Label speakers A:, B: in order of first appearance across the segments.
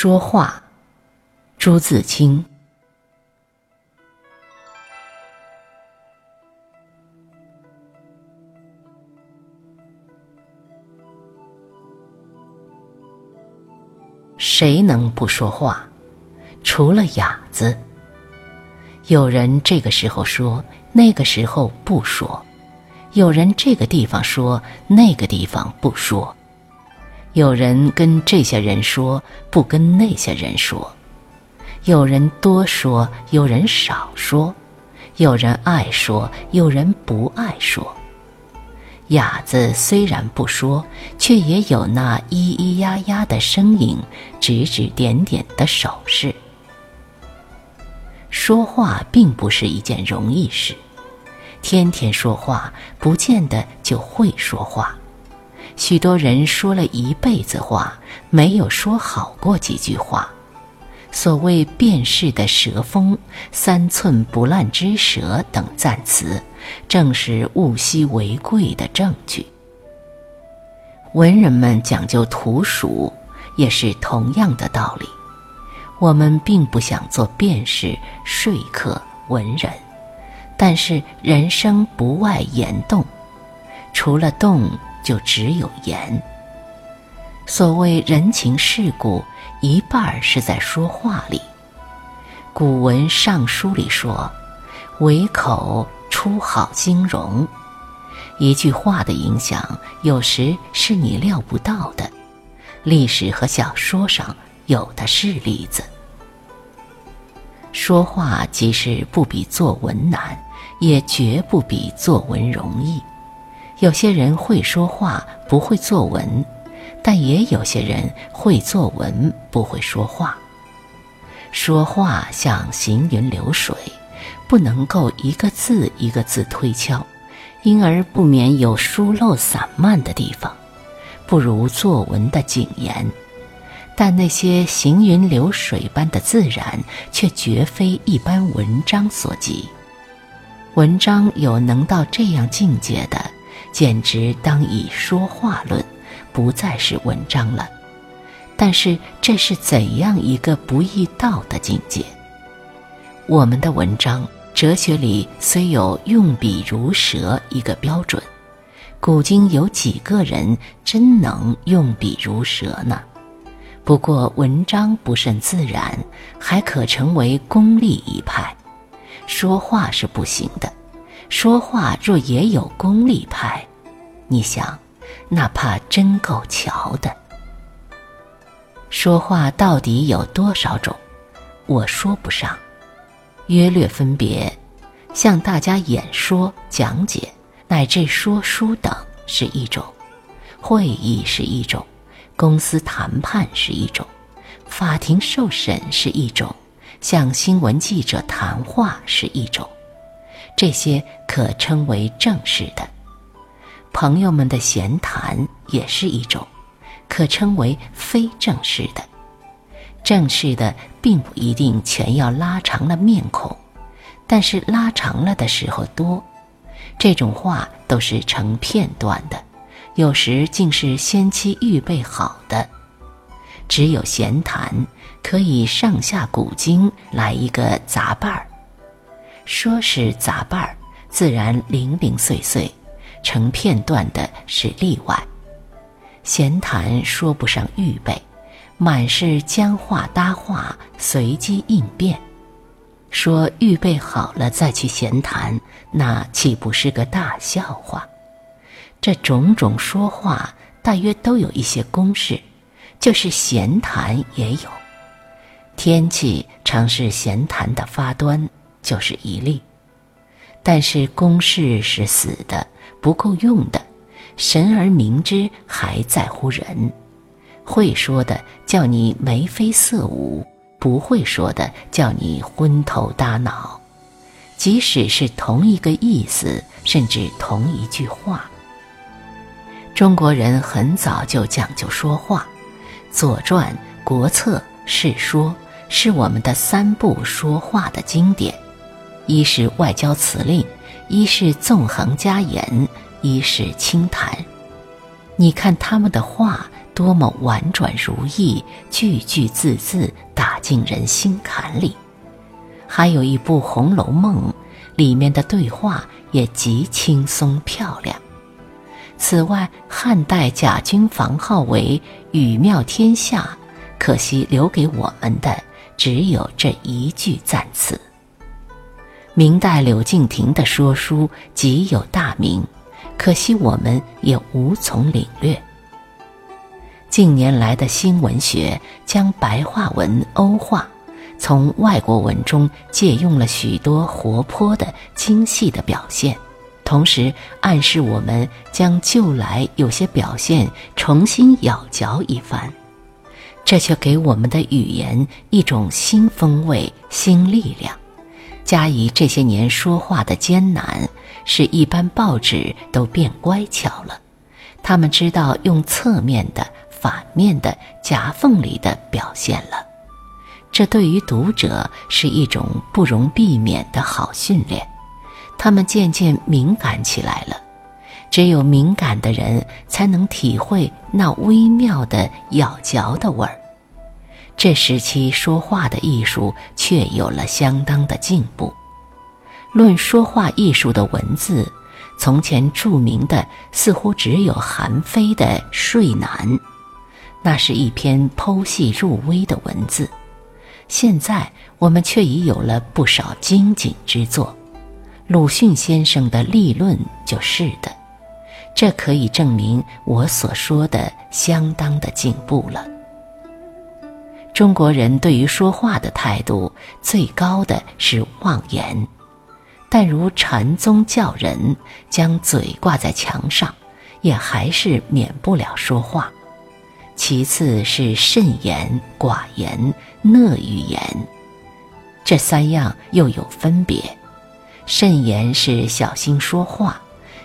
A: 说话，朱自清。谁能不说话？除了哑子。有人这个时候说，那个时候不说；有人这个地方说，那个地方不说。有人跟这些人说，不跟那些人说；有人多说，有人少说；有人爱说，有人不爱说。哑子虽然不说，却也有那咿咿呀呀的声音，指指点点的手势。说话并不是一件容易事，天天说话不见得就会说话。许多人说了一辈子话，没有说好过几句话。所谓“辨识的舌锋”“三寸不烂之舌”等赞词，正是物稀为贵的证据。文人们讲究图属，也是同样的道理。我们并不想做辨识、说客、文人，但是人生不外言动，除了动。就只有言。所谓人情世故，一半是在说话里。古文《尚书》里说：“唯口出好经容。”一句话的影响，有时是你料不到的。历史和小说上有的是例子。说话即使不比作文难，也绝不比作文容易。有些人会说话，不会作文；但也有些人会作文，不会说话。说话像行云流水，不能够一个字一个字推敲，因而不免有疏漏散漫的地方，不如作文的谨严。但那些行云流水般的自然，却绝非一般文章所及。文章有能到这样境界的。简直当以说话论，不再是文章了。但是这是怎样一个不易到的境界？我们的文章哲学里虽有用笔如蛇一个标准，古今有几个人真能用笔如蛇呢？不过文章不甚自然，还可成为功利一派。说话是不行的。说话若也有功利派，你想，那怕真够瞧的。说话到底有多少种？我说不上，约略分别，向大家演说、讲解，乃至说书等是一种；会议是一种；公司谈判是一种；法庭受审是一种；向新闻记者谈话是一种。这些可称为正式的，朋友们的闲谈也是一种，可称为非正式的。正式的并不一定全要拉长了面孔，但是拉长了的时候多。这种话都是成片段的，有时竟是先期预备好的。只有闲谈可以上下古今来一个杂伴儿。说是杂伴儿，自然零零碎碎，成片段的是例外。闲谈说不上预备，满是将话搭话，随机应变。说预备好了再去闲谈，那岂不是个大笑话？这种种说话，大约都有一些公式，就是闲谈也有。天气常是闲谈的发端。就是一例，但是公式是死的，不够用的。神而明之，还在乎人。会说的叫你眉飞色舞，不会说的叫你昏头大脑。即使是同一个意思，甚至同一句话，中国人很早就讲究说话，《左传》《国策》《世说》是我们的三部说话的经典。一是外交辞令，一是纵横家言，一是清谈。你看他们的话多么婉转如意，句句字字打进人心坎里。还有一部《红楼梦》，里面的对话也极轻松漂亮。此外，汉代贾君房号为语妙天下，可惜留给我们的只有这一句赞词。明代柳敬亭的说书极有大名，可惜我们也无从领略。近年来的新文学将白话文欧化，从外国文中借用了许多活泼的、精细的表现。同时暗示我们将旧来有些表现重新咬嚼一番，这却给我们的语言一种新风味、新力量。加以这些年说话的艰难，使一般报纸都变乖巧了。他们知道用侧面的、反面的、夹缝里的表现了。这对于读者是一种不容避免的好训练。他们渐渐敏感起来了，只有敏感的人才能体会那微妙的咬嚼的味儿。这时期说话的艺术却有了相当的进步。论说话艺术的文字，从前著名的似乎只有韩非的《睡南》，那是一篇剖析入微的文字。现在我们却已有了不少精锦之作。鲁迅先生的立论就是的，这可以证明我所说的相当的进步了。中国人对于说话的态度最高的是妄言，但如禅宗教人将嘴挂在墙上，也还是免不了说话。其次是慎言、寡言、讷语言，这三样又有分别。慎言是小心说话，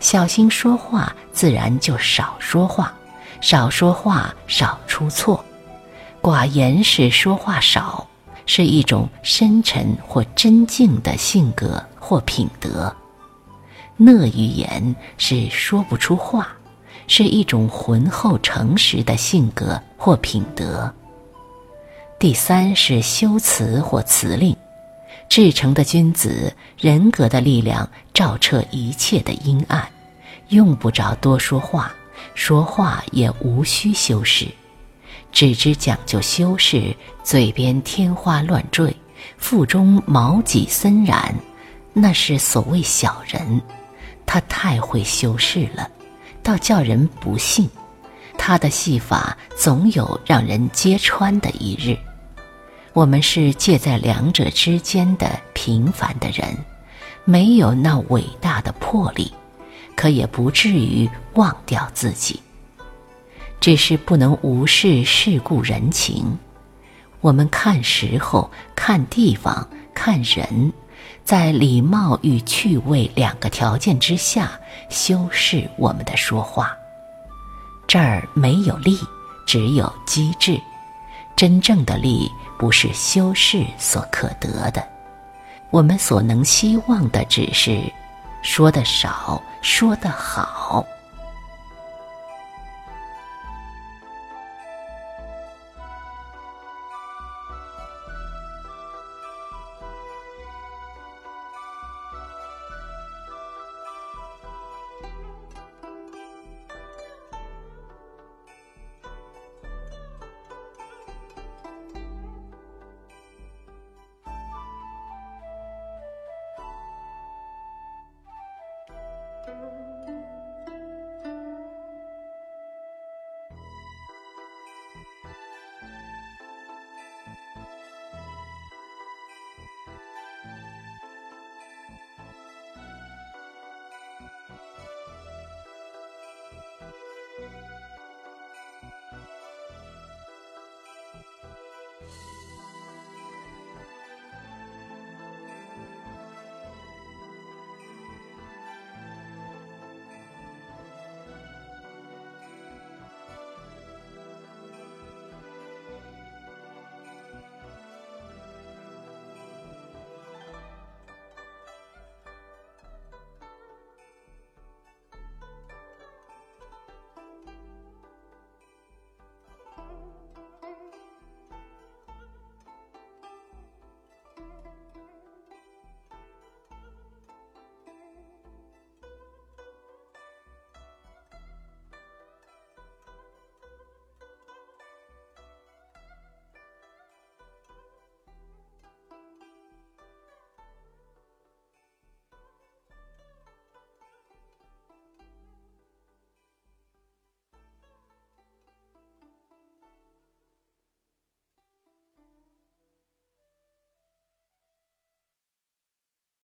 A: 小心说话自然就少说话，少说话少出错。寡言是说话少，是一种深沉或真静的性格或品德。讷于言是说不出话，是一种浑厚诚实的性格或品德。第三是修辞或辞令。至诚的君子，人格的力量照彻一切的阴暗，用不着多说话，说话也无需修饰，只知讲究修饰，嘴边天花乱坠，腹中毛戟森然，那是所谓小人。他太会修饰了，倒叫人不信。他的戏法总有让人揭穿的一日。我们是介在两者之间的平凡的人，没有那伟大的魄力，可也不至于忘掉自己。只是不能无视世故人情。我们看时候、看地方、看人，在礼貌与趣味两个条件之下修饰我们的说话。这儿没有利，只有机智。真正的利。不是修饰所可得的，我们所能希望的只是说的少，说得好。